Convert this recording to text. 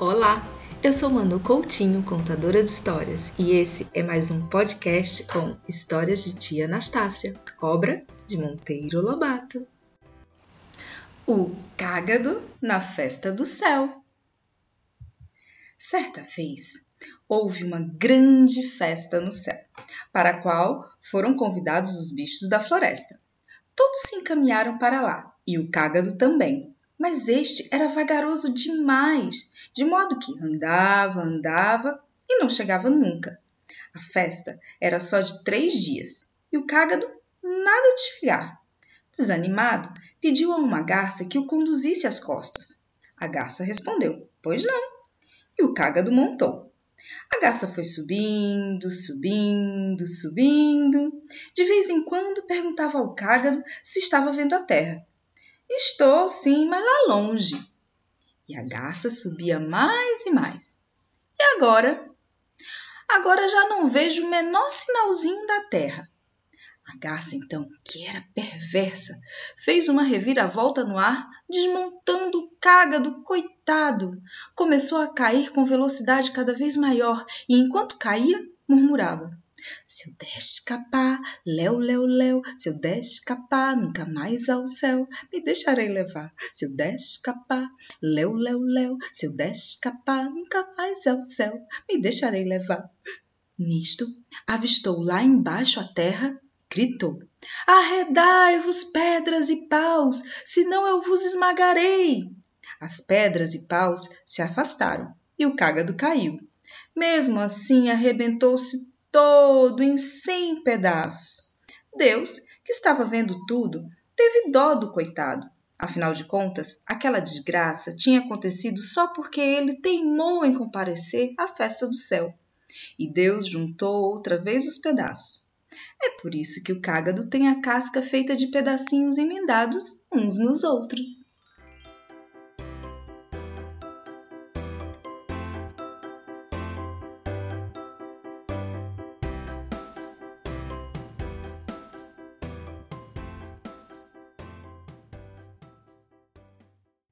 Olá, eu sou Manu Coutinho, contadora de histórias, e esse é mais um podcast com histórias de tia Anastácia, obra de Monteiro Lobato. O cágado na festa do céu. Certa vez, houve uma grande festa no céu, para a qual foram convidados os bichos da floresta. Todos se encaminharam para lá, e o cágado também, mas este era vagaroso demais, de modo que andava, andava e não chegava nunca. A festa era só de três dias e o cágado nada de chegar. Desanimado, pediu a uma garça que o conduzisse às costas. A garça respondeu: Pois não. E o cágado montou. A garça foi subindo, subindo, subindo. De vez em quando perguntava ao cágado se estava vendo a terra. Estou, sim, mas lá longe. E a garça subia mais e mais. E agora? Agora já não vejo o menor sinalzinho da terra. A garça, então, que era perversa, fez uma reviravolta no ar, desmontando o cágado, coitado. Começou a cair com velocidade cada vez maior e, enquanto caía, murmurava: se eu der escapar, léu, léu, léu, se eu der escapar, nunca mais ao céu me deixarei levar. Se eu der escapar, léu, léu, léu, se eu der escapar, nunca mais ao céu me deixarei levar. Nisto, avistou lá embaixo a terra, gritou: Arredai-vos, pedras e paus, senão eu vos esmagarei. As pedras e paus se afastaram e o cágado caiu. Mesmo assim, arrebentou-se todo em cem pedaços. Deus, que estava vendo tudo, teve dó do coitado. Afinal de contas, aquela desgraça tinha acontecido só porque ele teimou em comparecer à festa do céu. E Deus juntou outra vez os pedaços. É por isso que o cágado tem a casca feita de pedacinhos emendados uns nos outros.